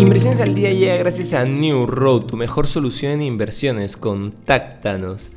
Inversiones al día llega gracias a New Road, tu mejor solución en inversiones. Contáctanos.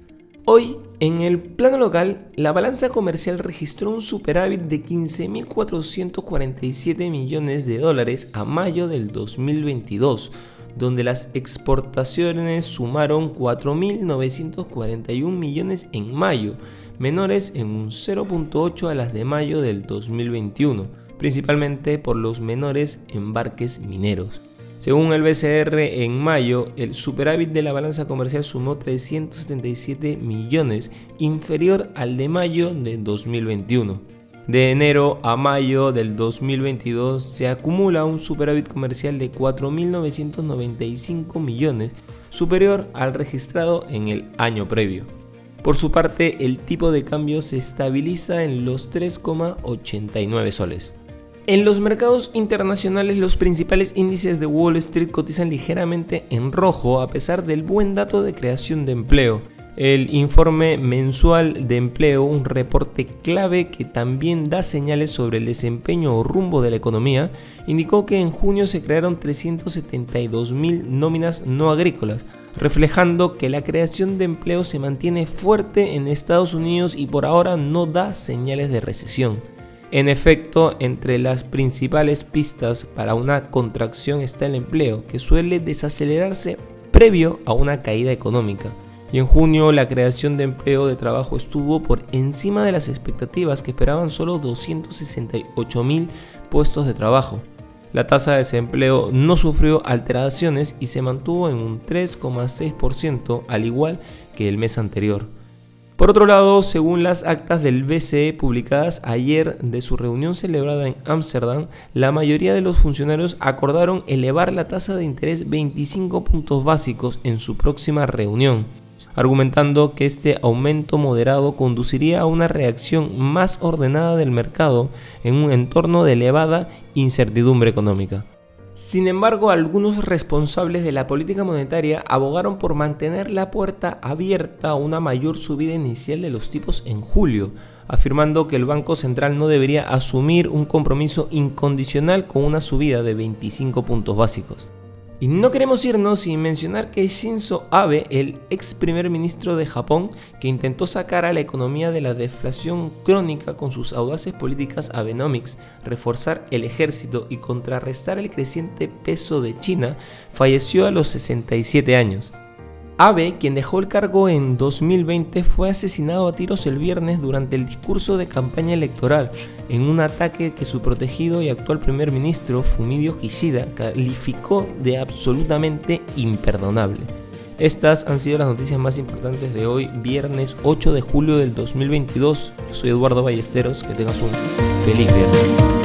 Hoy, en el plano local, la balanza comercial registró un superávit de 15.447 millones de dólares a mayo del 2022, donde las exportaciones sumaron 4.941 millones en mayo, menores en un 0.8 a las de mayo del 2021, principalmente por los menores embarques mineros. Según el BCR, en mayo el superávit de la balanza comercial sumó 377 millones, inferior al de mayo de 2021. De enero a mayo del 2022 se acumula un superávit comercial de 4.995 millones, superior al registrado en el año previo. Por su parte, el tipo de cambio se estabiliza en los 3,89 soles. En los mercados internacionales los principales índices de Wall Street cotizan ligeramente en rojo a pesar del buen dato de creación de empleo. El informe mensual de empleo, un reporte clave que también da señales sobre el desempeño o rumbo de la economía, indicó que en junio se crearon 372.000 nóminas no agrícolas, reflejando que la creación de empleo se mantiene fuerte en Estados Unidos y por ahora no da señales de recesión. En efecto, entre las principales pistas para una contracción está el empleo, que suele desacelerarse previo a una caída económica. Y en junio la creación de empleo de trabajo estuvo por encima de las expectativas que esperaban solo 268 mil puestos de trabajo. La tasa de desempleo no sufrió alteraciones y se mantuvo en un 3,6% al igual que el mes anterior. Por otro lado, según las actas del BCE publicadas ayer de su reunión celebrada en Ámsterdam, la mayoría de los funcionarios acordaron elevar la tasa de interés 25 puntos básicos en su próxima reunión, argumentando que este aumento moderado conduciría a una reacción más ordenada del mercado en un entorno de elevada incertidumbre económica. Sin embargo, algunos responsables de la política monetaria abogaron por mantener la puerta abierta a una mayor subida inicial de los tipos en julio, afirmando que el Banco Central no debería asumir un compromiso incondicional con una subida de 25 puntos básicos. Y no queremos irnos sin mencionar que Shinzo Abe, el ex primer ministro de Japón, que intentó sacar a la economía de la deflación crónica con sus audaces políticas Abenomics, reforzar el ejército y contrarrestar el creciente peso de China, falleció a los 67 años. Abe, quien dejó el cargo en 2020, fue asesinado a tiros el viernes durante el discurso de campaña electoral, en un ataque que su protegido y actual primer ministro, Fumidio Kishida, calificó de absolutamente imperdonable. Estas han sido las noticias más importantes de hoy, viernes 8 de julio del 2022. Yo soy Eduardo Ballesteros, que tengas un feliz viernes.